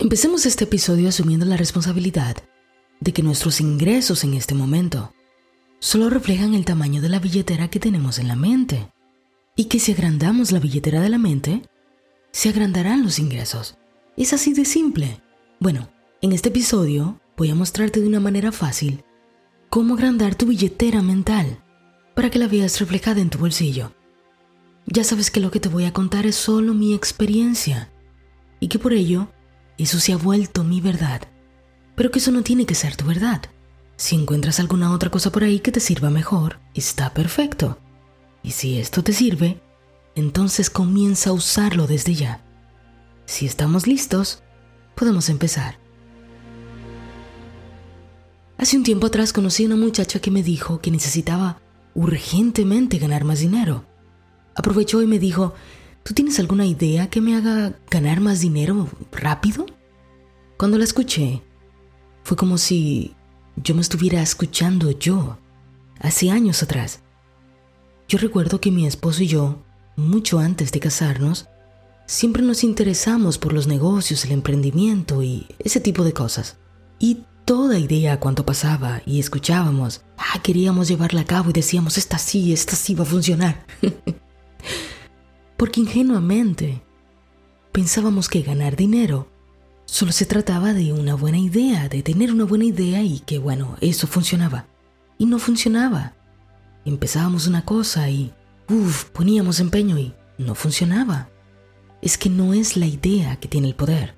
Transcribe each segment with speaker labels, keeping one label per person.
Speaker 1: Empecemos este episodio asumiendo la responsabilidad de que nuestros ingresos en este momento solo reflejan el tamaño de la billetera que tenemos en la mente y que si agrandamos la billetera de la mente, se agrandarán los ingresos. Es así de simple. Bueno, en este episodio voy a mostrarte de una manera fácil cómo agrandar tu billetera mental para que la veas reflejada en tu bolsillo. Ya sabes que lo que te voy a contar es solo mi experiencia y que por ello eso se ha vuelto mi verdad. Pero que eso no tiene que ser tu verdad. Si encuentras alguna otra cosa por ahí que te sirva mejor, está perfecto. Y si esto te sirve, entonces comienza a usarlo desde ya. Si estamos listos, podemos empezar. Hace un tiempo atrás conocí a una muchacha que me dijo que necesitaba urgentemente ganar más dinero. Aprovechó y me dijo, ¿tú tienes alguna idea que me haga ganar más dinero rápido? Cuando la escuché, fue como si yo me estuviera escuchando yo, hace años atrás. Yo recuerdo que mi esposo y yo, mucho antes de casarnos, siempre nos interesamos por los negocios, el emprendimiento y ese tipo de cosas. Y toda idea a cuánto pasaba y escuchábamos, ah, queríamos llevarla a cabo y decíamos, esta sí, esta sí va a funcionar. Porque ingenuamente pensábamos que ganar dinero Solo se trataba de una buena idea, de tener una buena idea y que bueno, eso funcionaba. Y no funcionaba. Empezábamos una cosa y, uff, poníamos empeño y no funcionaba. Es que no es la idea que tiene el poder,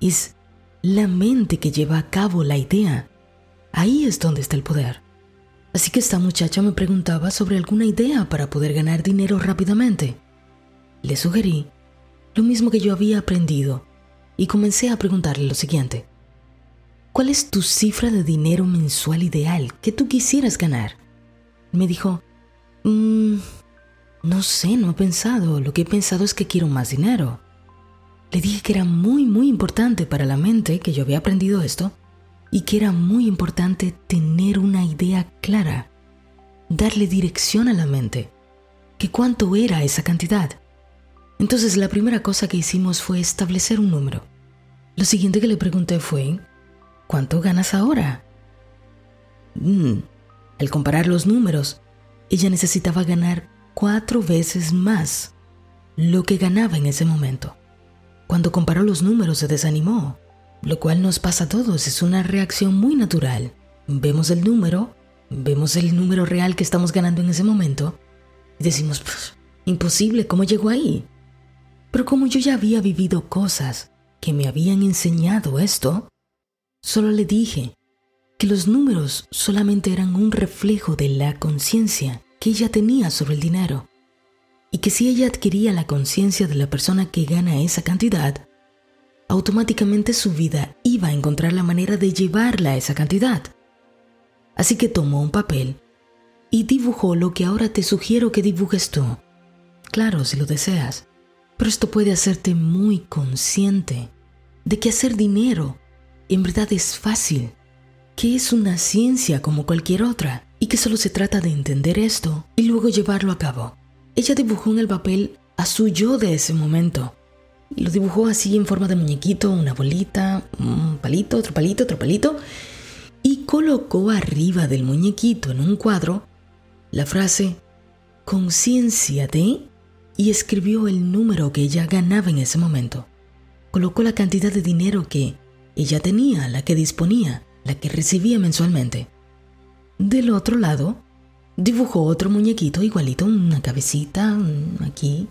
Speaker 1: es la mente que lleva a cabo la idea. Ahí es donde está el poder. Así que esta muchacha me preguntaba sobre alguna idea para poder ganar dinero rápidamente. Le sugerí lo mismo que yo había aprendido y comencé a preguntarle lo siguiente. ¿Cuál es tu cifra de dinero mensual ideal que tú quisieras ganar? Me dijo, mmm, no sé, no he pensado. Lo que he pensado es que quiero más dinero. Le dije que era muy, muy importante para la mente que yo había aprendido esto y que era muy importante tener una idea clara, darle dirección a la mente, que cuánto era esa cantidad. Entonces la primera cosa que hicimos fue establecer un número. Lo siguiente que le pregunté fue, ¿cuánto ganas ahora? Mm, al comparar los números, ella necesitaba ganar cuatro veces más lo que ganaba en ese momento. Cuando comparó los números se desanimó, lo cual nos pasa a todos, es una reacción muy natural. Vemos el número, vemos el número real que estamos ganando en ese momento y decimos, imposible, ¿cómo llegó ahí? Pero como yo ya había vivido cosas que me habían enseñado esto, solo le dije que los números solamente eran un reflejo de la conciencia que ella tenía sobre el dinero y que si ella adquiría la conciencia de la persona que gana esa cantidad, automáticamente su vida iba a encontrar la manera de llevarla a esa cantidad. Así que tomó un papel y dibujó lo que ahora te sugiero que dibujes tú. Claro, si lo deseas. Pero esto puede hacerte muy consciente de que hacer dinero en verdad es fácil, que es una ciencia como cualquier otra y que solo se trata de entender esto y luego llevarlo a cabo. Ella dibujó en el papel a su yo de ese momento. Lo dibujó así en forma de muñequito, una bolita, un palito, otro palito, otro palito. Y colocó arriba del muñequito en un cuadro la frase conciencia de y escribió el número que ella ganaba en ese momento. Colocó la cantidad de dinero que ella tenía, la que disponía, la que recibía mensualmente. Del otro lado, dibujó otro muñequito igualito, una cabecita, aquí,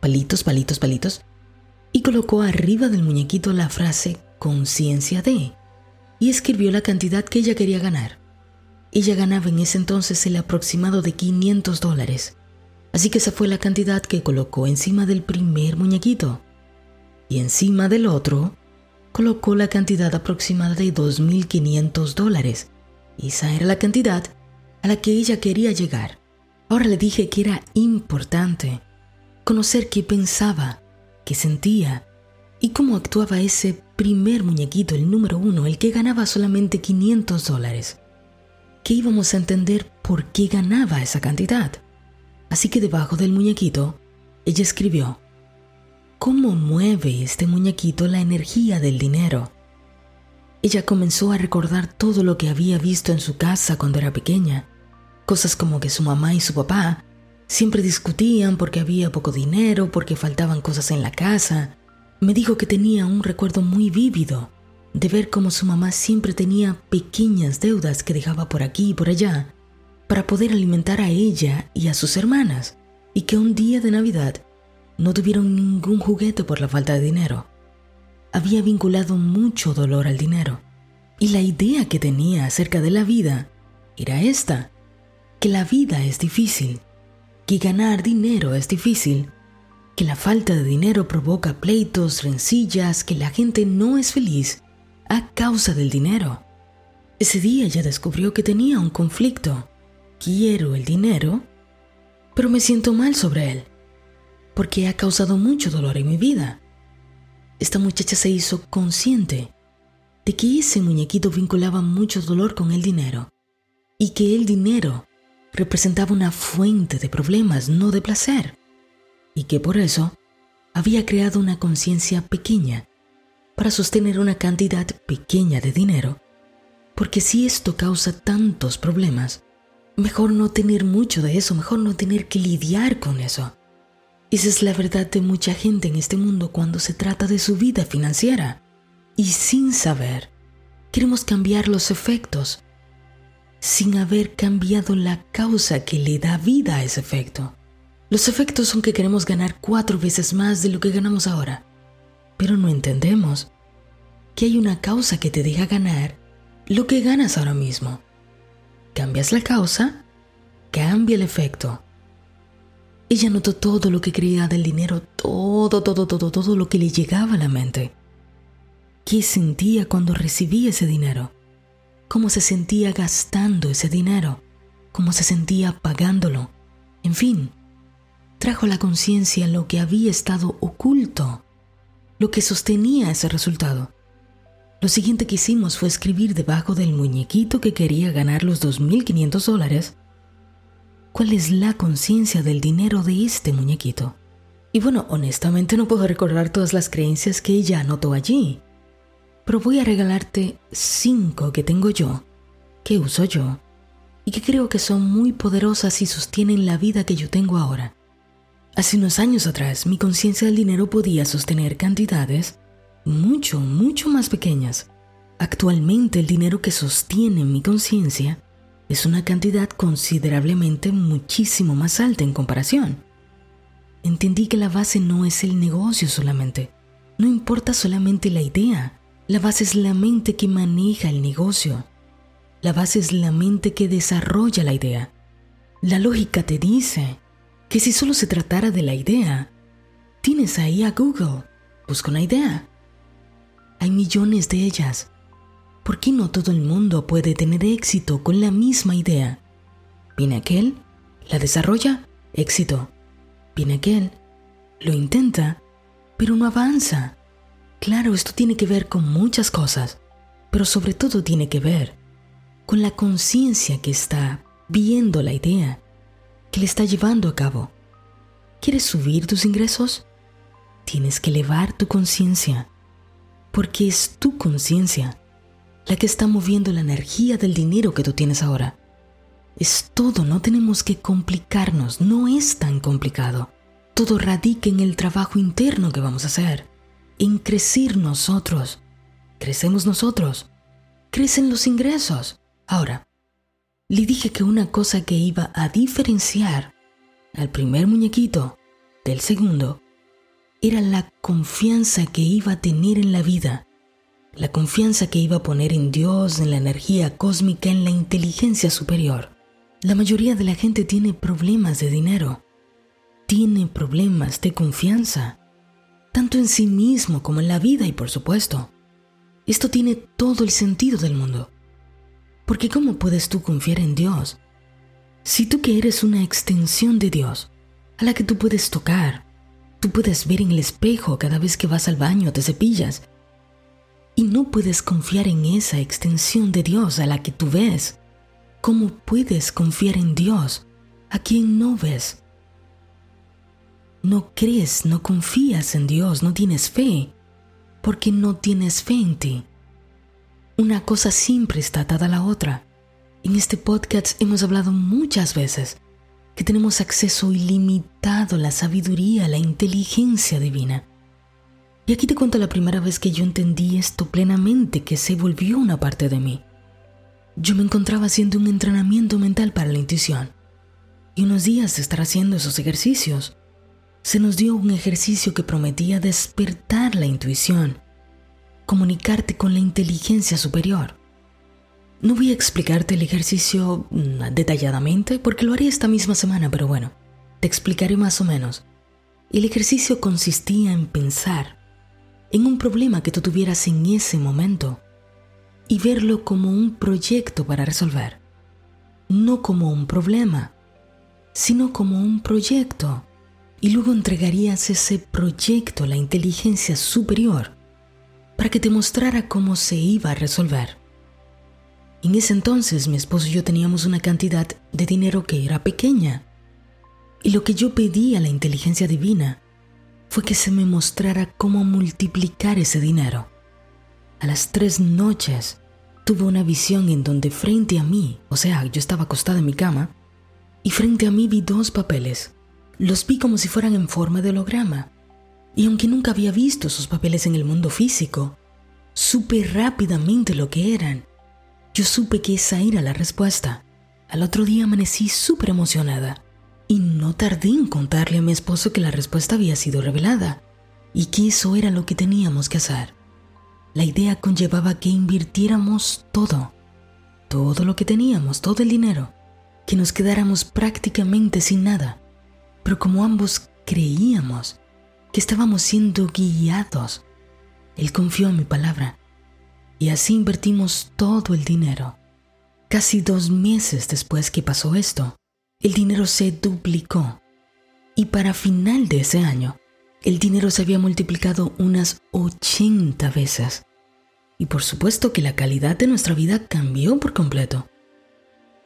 Speaker 1: palitos, palitos, palitos, y colocó arriba del muñequito la frase conciencia de, y escribió la cantidad que ella quería ganar. Ella ganaba en ese entonces el aproximado de 500 dólares. Así que esa fue la cantidad que colocó encima del primer muñequito. Y encima del otro, colocó la cantidad aproximada de 2.500 dólares. Esa era la cantidad a la que ella quería llegar. Ahora le dije que era importante conocer qué pensaba, qué sentía y cómo actuaba ese primer muñequito, el número uno, el que ganaba solamente 500 dólares. Que íbamos a entender por qué ganaba esa cantidad. Así que debajo del muñequito, ella escribió, cómo mueve este muñequito la energía del dinero. Ella comenzó a recordar todo lo que había visto en su casa cuando era pequeña. Cosas como que su mamá y su papá siempre discutían porque había poco dinero, porque faltaban cosas en la casa. Me dijo que tenía un recuerdo muy vívido de ver cómo su mamá siempre tenía pequeñas deudas que dejaba por aquí y por allá para poder alimentar a ella y a sus hermanas, y que un día de Navidad no tuvieron ningún juguete por la falta de dinero. Había vinculado mucho dolor al dinero, y la idea que tenía acerca de la vida era esta, que la vida es difícil, que ganar dinero es difícil, que la falta de dinero provoca pleitos, rencillas, que la gente no es feliz a causa del dinero. Ese día ella descubrió que tenía un conflicto quiero el dinero, pero me siento mal sobre él, porque ha causado mucho dolor en mi vida. Esta muchacha se hizo consciente de que ese muñequito vinculaba mucho dolor con el dinero y que el dinero representaba una fuente de problemas, no de placer, y que por eso había creado una conciencia pequeña para sostener una cantidad pequeña de dinero, porque si esto causa tantos problemas, Mejor no tener mucho de eso, mejor no tener que lidiar con eso. Esa es la verdad de mucha gente en este mundo cuando se trata de su vida financiera. Y sin saber, queremos cambiar los efectos, sin haber cambiado la causa que le da vida a ese efecto. Los efectos son que queremos ganar cuatro veces más de lo que ganamos ahora, pero no entendemos que hay una causa que te deja ganar lo que ganas ahora mismo. Cambias la causa, cambia el efecto. Ella notó todo lo que creía del dinero, todo, todo, todo, todo lo que le llegaba a la mente. ¿Qué sentía cuando recibía ese dinero? ¿Cómo se sentía gastando ese dinero? ¿Cómo se sentía pagándolo? En fin, trajo la conciencia lo que había estado oculto, lo que sostenía ese resultado. Lo siguiente que hicimos fue escribir debajo del muñequito que quería ganar los 2.500 dólares cuál es la conciencia del dinero de este muñequito. Y bueno, honestamente no puedo recordar todas las creencias que ella anotó allí, pero voy a regalarte cinco que tengo yo, que uso yo, y que creo que son muy poderosas y sostienen la vida que yo tengo ahora. Hace unos años atrás mi conciencia del dinero podía sostener cantidades mucho, mucho más pequeñas. Actualmente el dinero que sostiene mi conciencia es una cantidad considerablemente muchísimo más alta en comparación. Entendí que la base no es el negocio solamente, no importa solamente la idea, la base es la mente que maneja el negocio, la base es la mente que desarrolla la idea. La lógica te dice que si solo se tratara de la idea, tienes ahí a Google, busca una idea, hay millones de ellas. ¿Por qué no todo el mundo puede tener éxito con la misma idea? Viene aquel, la desarrolla, éxito. Viene aquel, lo intenta, pero no avanza. Claro, esto tiene que ver con muchas cosas, pero sobre todo tiene que ver con la conciencia que está viendo la idea, que le está llevando a cabo. ¿Quieres subir tus ingresos? Tienes que elevar tu conciencia porque es tu conciencia la que está moviendo la energía del dinero que tú tienes ahora. Es todo, no tenemos que complicarnos, no es tan complicado. Todo radica en el trabajo interno que vamos a hacer, en crecer nosotros. Crecemos nosotros, crecen los ingresos. Ahora, le dije que una cosa que iba a diferenciar al primer muñequito del segundo era la confianza que iba a tener en la vida, la confianza que iba a poner en Dios, en la energía cósmica, en la inteligencia superior. La mayoría de la gente tiene problemas de dinero, tiene problemas de confianza, tanto en sí mismo como en la vida y por supuesto. Esto tiene todo el sentido del mundo. Porque ¿cómo puedes tú confiar en Dios? Si tú que eres una extensión de Dios, a la que tú puedes tocar, Tú puedes ver en el espejo cada vez que vas al baño, te cepillas. Y no puedes confiar en esa extensión de Dios a la que tú ves. ¿Cómo puedes confiar en Dios a quien no ves? no crees, no confías en Dios, no tienes fe, porque no tienes fe en ti. Una cosa siempre está atada a la otra. En este podcast hemos hablado muchas veces que tenemos acceso ilimitado a la sabiduría, a la inteligencia divina. Y aquí te cuento la primera vez que yo entendí esto plenamente, que se volvió una parte de mí. Yo me encontraba haciendo un entrenamiento mental para la intuición. Y unos días de estar haciendo esos ejercicios, se nos dio un ejercicio que prometía despertar la intuición, comunicarte con la inteligencia superior. No voy a explicarte el ejercicio mm, detalladamente porque lo haré esta misma semana, pero bueno, te explicaré más o menos. El ejercicio consistía en pensar en un problema que tú tuvieras en ese momento y verlo como un proyecto para resolver. No como un problema, sino como un proyecto. Y luego entregarías ese proyecto a la inteligencia superior para que te mostrara cómo se iba a resolver. En ese entonces mi esposo y yo teníamos una cantidad de dinero que era pequeña. Y lo que yo pedí a la inteligencia divina fue que se me mostrara cómo multiplicar ese dinero. A las tres noches tuve una visión en donde frente a mí, o sea, yo estaba acostada en mi cama, y frente a mí vi dos papeles. Los vi como si fueran en forma de holograma. Y aunque nunca había visto esos papeles en el mundo físico, supe rápidamente lo que eran yo supe que esa era la respuesta. Al otro día amanecí súper emocionada y no tardé en contarle a mi esposo que la respuesta había sido revelada y que eso era lo que teníamos que hacer. La idea conllevaba que invirtiéramos todo, todo lo que teníamos, todo el dinero, que nos quedáramos prácticamente sin nada. Pero como ambos creíamos que estábamos siendo guiados, él confió en mi palabra y así invertimos todo el dinero. Casi dos meses después que pasó esto, el dinero se duplicó y para final de ese año, el dinero se había multiplicado unas 80 veces. Y por supuesto que la calidad de nuestra vida cambió por completo.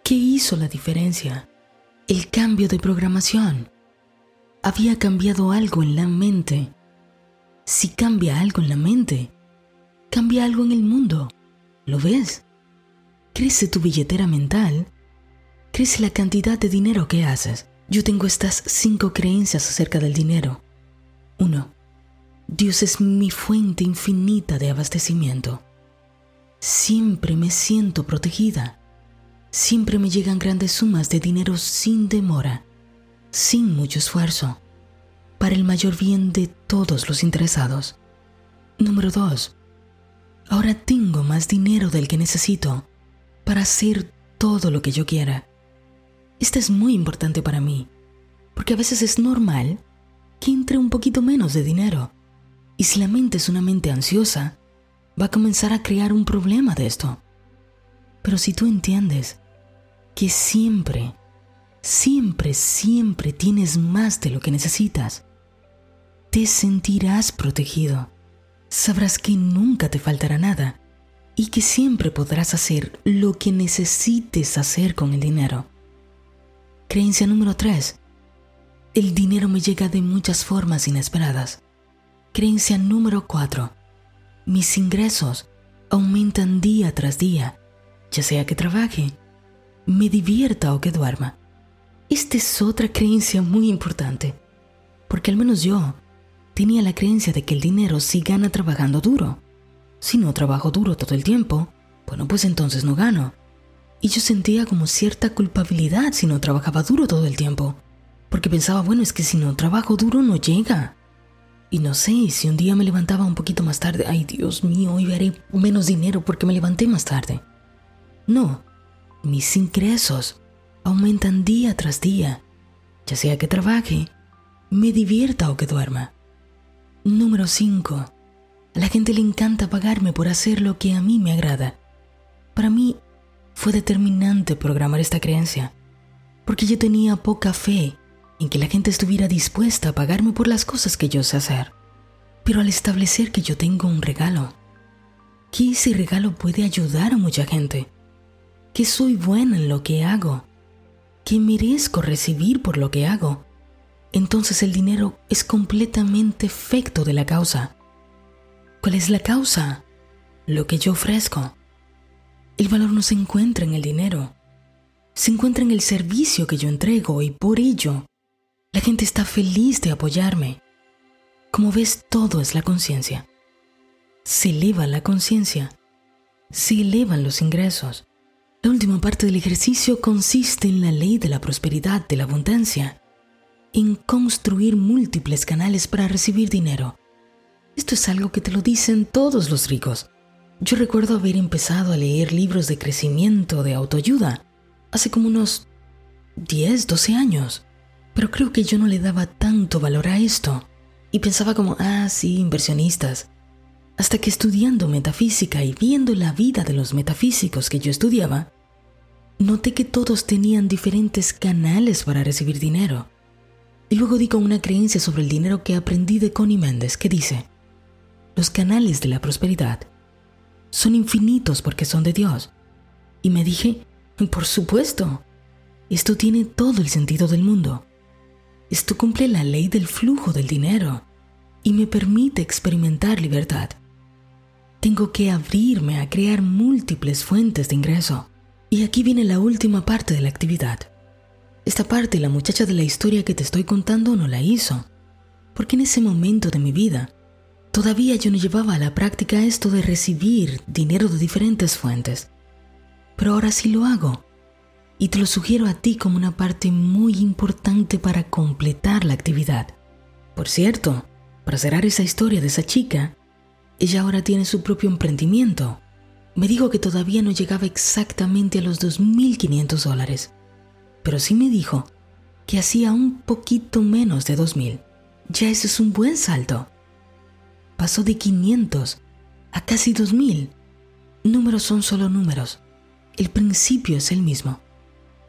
Speaker 1: ¿Qué hizo la diferencia? El cambio de programación. Había cambiado algo en la mente. Si cambia algo en la mente, cambia algo en el mundo. ¿Lo ves? Crece tu billetera mental, crece la cantidad de dinero que haces. Yo tengo estas cinco creencias acerca del dinero. 1. Dios es mi fuente infinita de abastecimiento. Siempre me siento protegida. Siempre me llegan grandes sumas de dinero sin demora, sin mucho esfuerzo, para el mayor bien de todos los interesados. Número 2. Ahora tengo más dinero del que necesito para hacer todo lo que yo quiera. Esto es muy importante para mí, porque a veces es normal que entre un poquito menos de dinero. Y si la mente es una mente ansiosa, va a comenzar a crear un problema de esto. Pero si tú entiendes que siempre, siempre, siempre tienes más de lo que necesitas, te sentirás protegido sabrás que nunca te faltará nada y que siempre podrás hacer lo que necesites hacer con el dinero. Creencia número 3. El dinero me llega de muchas formas inesperadas. Creencia número 4. Mis ingresos aumentan día tras día, ya sea que trabaje, me divierta o que duerma. Esta es otra creencia muy importante, porque al menos yo tenía la creencia de que el dinero sí gana trabajando duro. Si no trabajo duro todo el tiempo, bueno, pues entonces no gano. Y yo sentía como cierta culpabilidad si no trabajaba duro todo el tiempo, porque pensaba, bueno, es que si no trabajo duro no llega. Y no sé, si un día me levantaba un poquito más tarde, ay Dios mío, hoy veré menos dinero porque me levanté más tarde. No, mis ingresos aumentan día tras día, ya sea que trabaje, me divierta o que duerma. Número 5. A la gente le encanta pagarme por hacer lo que a mí me agrada. Para mí fue determinante programar esta creencia, porque yo tenía poca fe en que la gente estuviera dispuesta a pagarme por las cosas que yo sé hacer. Pero al establecer que yo tengo un regalo, que ese regalo puede ayudar a mucha gente, que soy buena en lo que hago, que merezco recibir por lo que hago, entonces el dinero es completamente efecto de la causa. ¿Cuál es la causa? Lo que yo ofrezco. El valor no se encuentra en el dinero, se encuentra en el servicio que yo entrego y por ello la gente está feliz de apoyarme. Como ves, todo es la conciencia. Se eleva la conciencia, se elevan los ingresos. La última parte del ejercicio consiste en la ley de la prosperidad, de la abundancia, en construir múltiples canales para recibir dinero. Esto es algo que te lo dicen todos los ricos. Yo recuerdo haber empezado a leer libros de crecimiento, de autoayuda, hace como unos 10, 12 años, pero creo que yo no le daba tanto valor a esto y pensaba como, ah, sí, inversionistas. Hasta que estudiando metafísica y viendo la vida de los metafísicos que yo estudiaba, noté que todos tenían diferentes canales para recibir dinero. Y luego di con una creencia sobre el dinero que aprendí de Connie Méndez que dice, los canales de la prosperidad son infinitos porque son de Dios. Y me dije, por supuesto, esto tiene todo el sentido del mundo. Esto cumple la ley del flujo del dinero y me permite experimentar libertad. Tengo que abrirme a crear múltiples fuentes de ingreso. Y aquí viene la última parte de la actividad. Esta parte la muchacha de la historia que te estoy contando no la hizo, porque en ese momento de mi vida todavía yo no llevaba a la práctica esto de recibir dinero de diferentes fuentes. Pero ahora sí lo hago y te lo sugiero a ti como una parte muy importante para completar la actividad. Por cierto, para cerrar esa historia de esa chica, ella ahora tiene su propio emprendimiento. Me dijo que todavía no llegaba exactamente a los 2.500 dólares, pero sí me dijo que hacía un poquito menos de 2.000. Ya ese es un buen salto. Pasó de 500 a casi 2.000. Números son solo números. El principio es el mismo.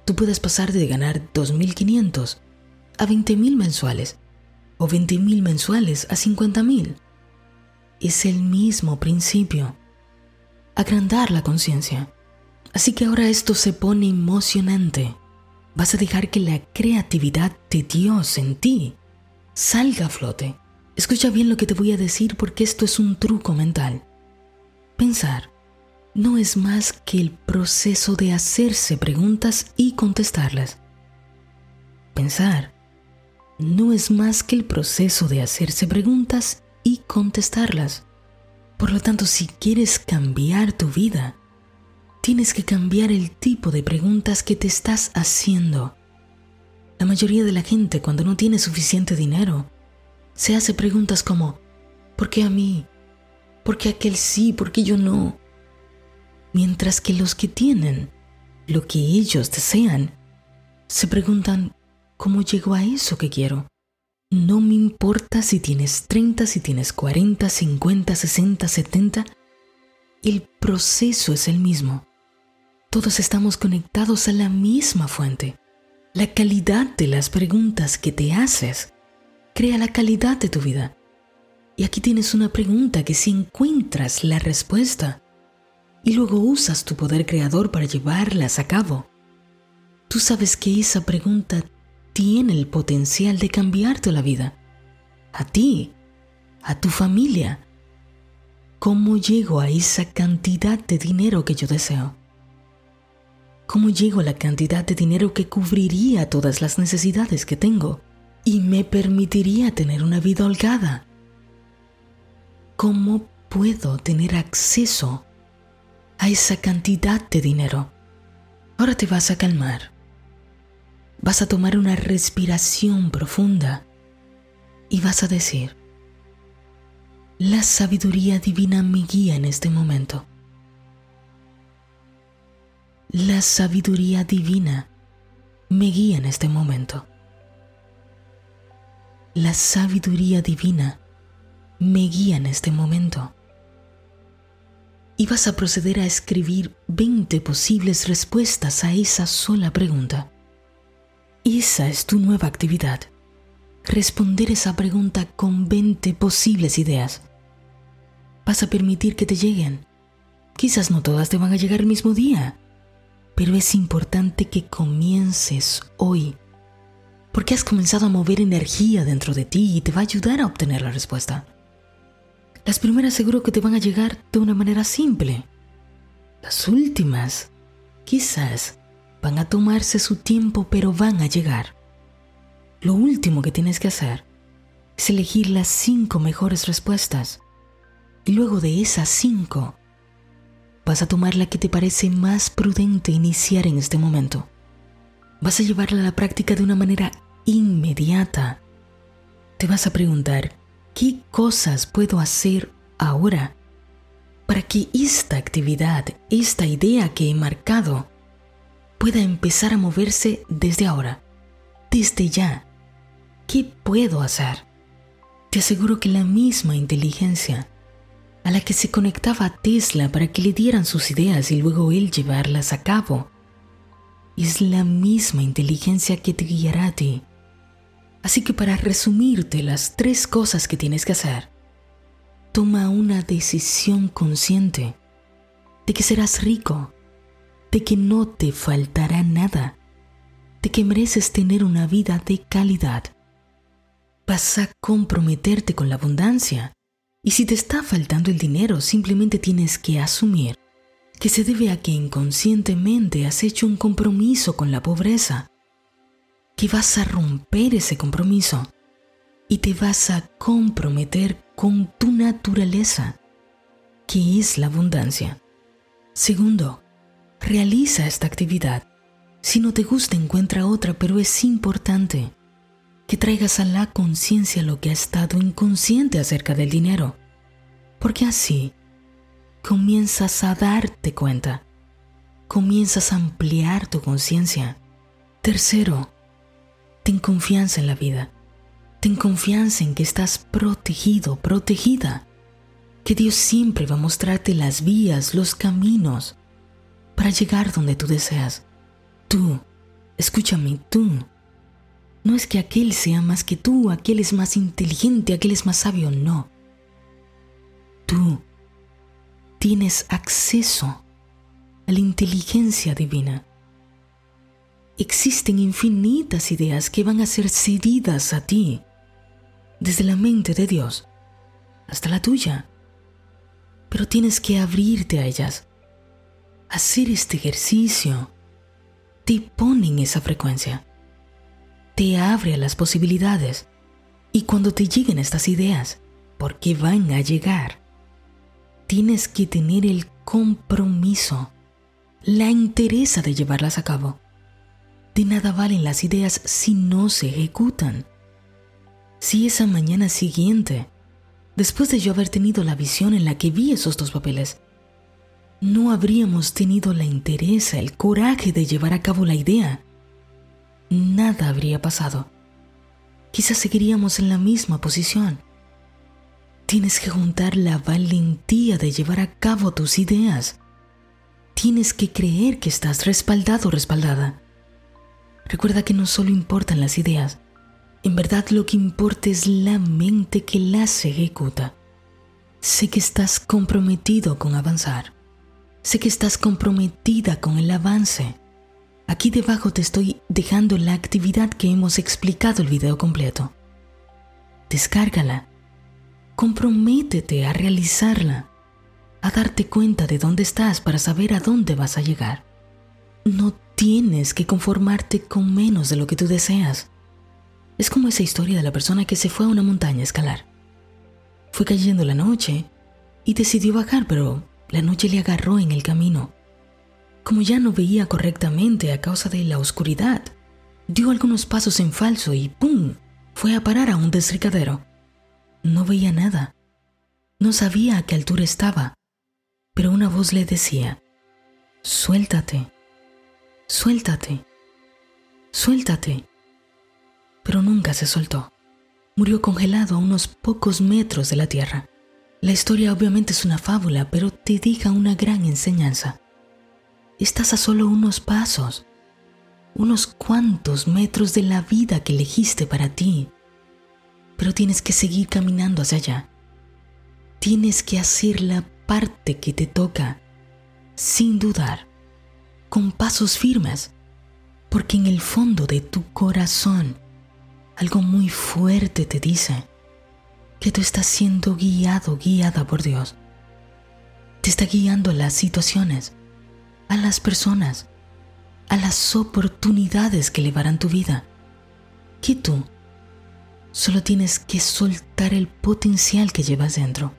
Speaker 1: Tú puedes pasar de ganar 2.500 a 20.000 mensuales o 20.000 mensuales a 50.000. Es el mismo principio. Agrandar la conciencia. Así que ahora esto se pone emocionante. Vas a dejar que la creatividad de Dios en ti salga a flote. Escucha bien lo que te voy a decir porque esto es un truco mental. Pensar no es más que el proceso de hacerse preguntas y contestarlas. Pensar no es más que el proceso de hacerse preguntas y contestarlas. Por lo tanto, si quieres cambiar tu vida, tienes que cambiar el tipo de preguntas que te estás haciendo. La mayoría de la gente cuando no tiene suficiente dinero se hace preguntas como ¿por qué a mí? ¿Por qué aquel sí? ¿Por qué yo no? mientras que los que tienen lo que ellos desean se preguntan, ¿cómo llego a eso que quiero? No me importa si tienes 30, si tienes 40, 50, 60, 70, el proceso es el mismo. Todos estamos conectados a la misma fuente. La calidad de las preguntas que te haces crea la calidad de tu vida. Y aquí tienes una pregunta que si encuentras la respuesta, y luego usas tu poder creador para llevarlas a cabo. Tú sabes que esa pregunta tiene el potencial de cambiarte la vida. A ti, a tu familia. ¿Cómo llego a esa cantidad de dinero que yo deseo? ¿Cómo llego a la cantidad de dinero que cubriría todas las necesidades que tengo y me permitiría tener una vida holgada? ¿Cómo puedo tener acceso a esa cantidad de dinero. Ahora te vas a calmar. Vas a tomar una respiración profunda y vas a decir, la sabiduría divina me guía en este momento. La sabiduría divina me guía en este momento. La sabiduría divina me guía en este momento y vas a proceder a escribir 20 posibles respuestas a esa sola pregunta. Esa es tu nueva actividad. Responder esa pregunta con 20 posibles ideas. Vas a permitir que te lleguen. Quizás no todas te van a llegar el mismo día, pero es importante que comiences hoy porque has comenzado a mover energía dentro de ti y te va a ayudar a obtener la respuesta. Las primeras seguro que te van a llegar de una manera simple. Las últimas, quizás, van a tomarse su tiempo, pero van a llegar. Lo último que tienes que hacer es elegir las cinco mejores respuestas. Y luego de esas cinco, vas a tomar la que te parece más prudente iniciar en este momento. Vas a llevarla a la práctica de una manera inmediata. Te vas a preguntar, ¿Qué cosas puedo hacer ahora para que esta actividad, esta idea que he marcado, pueda empezar a moverse desde ahora, desde ya? ¿Qué puedo hacer? Te aseguro que la misma inteligencia a la que se conectaba Tesla para que le dieran sus ideas y luego él llevarlas a cabo, es la misma inteligencia que te guiará a ti Así que para resumirte las tres cosas que tienes que hacer, toma una decisión consciente de que serás rico, de que no te faltará nada, de que mereces tener una vida de calidad. Vas a comprometerte con la abundancia y si te está faltando el dinero simplemente tienes que asumir que se debe a que inconscientemente has hecho un compromiso con la pobreza que vas a romper ese compromiso y te vas a comprometer con tu naturaleza, que es la abundancia. Segundo, realiza esta actividad. Si no te gusta, encuentra otra, pero es importante que traigas a la conciencia lo que ha estado inconsciente acerca del dinero, porque así comienzas a darte cuenta, comienzas a ampliar tu conciencia. Tercero, Ten confianza en la vida. Ten confianza en que estás protegido, protegida. Que Dios siempre va a mostrarte las vías, los caminos para llegar donde tú deseas. Tú, escúchame, tú. No es que aquel sea más que tú, aquel es más inteligente, aquel es más sabio, no. Tú tienes acceso a la inteligencia divina existen infinitas ideas que van a ser cedidas a ti, desde la mente de Dios hasta la tuya. Pero tienes que abrirte a ellas. Hacer este ejercicio te pone en esa frecuencia, te abre a las posibilidades y cuando te lleguen estas ideas, porque van a llegar, tienes que tener el compromiso, la interesa de llevarlas a cabo. De nada valen las ideas si no se ejecutan. Si esa mañana siguiente, después de yo haber tenido la visión en la que vi esos dos papeles, no habríamos tenido la interés, el coraje de llevar a cabo la idea, nada habría pasado. Quizás seguiríamos en la misma posición. Tienes que juntar la valentía de llevar a cabo tus ideas. Tienes que creer que estás respaldado o respaldada. Recuerda que no solo importan las ideas, en verdad lo que importa es la mente que las ejecuta. Sé que estás comprometido con avanzar. Sé que estás comprometida con el avance. Aquí debajo te estoy dejando la actividad que hemos explicado el video completo. Descárgala. Comprométete a realizarla, a darte cuenta de dónde estás para saber a dónde vas a llegar. No tienes que conformarte con menos de lo que tú deseas. Es como esa historia de la persona que se fue a una montaña a escalar. Fue cayendo la noche y decidió bajar, pero la noche le agarró en el camino. Como ya no veía correctamente a causa de la oscuridad, dio algunos pasos en falso y ¡pum! fue a parar a un desricadero. No veía nada. No sabía a qué altura estaba, pero una voz le decía, suéltate, Suéltate. Suéltate. Pero nunca se soltó. Murió congelado a unos pocos metros de la tierra. La historia obviamente es una fábula, pero te diga una gran enseñanza. Estás a solo unos pasos, unos cuantos metros de la vida que elegiste para ti, pero tienes que seguir caminando hacia allá. Tienes que hacer la parte que te toca, sin dudar con pasos firmes, porque en el fondo de tu corazón algo muy fuerte te dice que tú estás siendo guiado, guiada por Dios. Te está guiando las situaciones, a las personas, a las oportunidades que elevarán tu vida. Que tú solo tienes que soltar el potencial que llevas dentro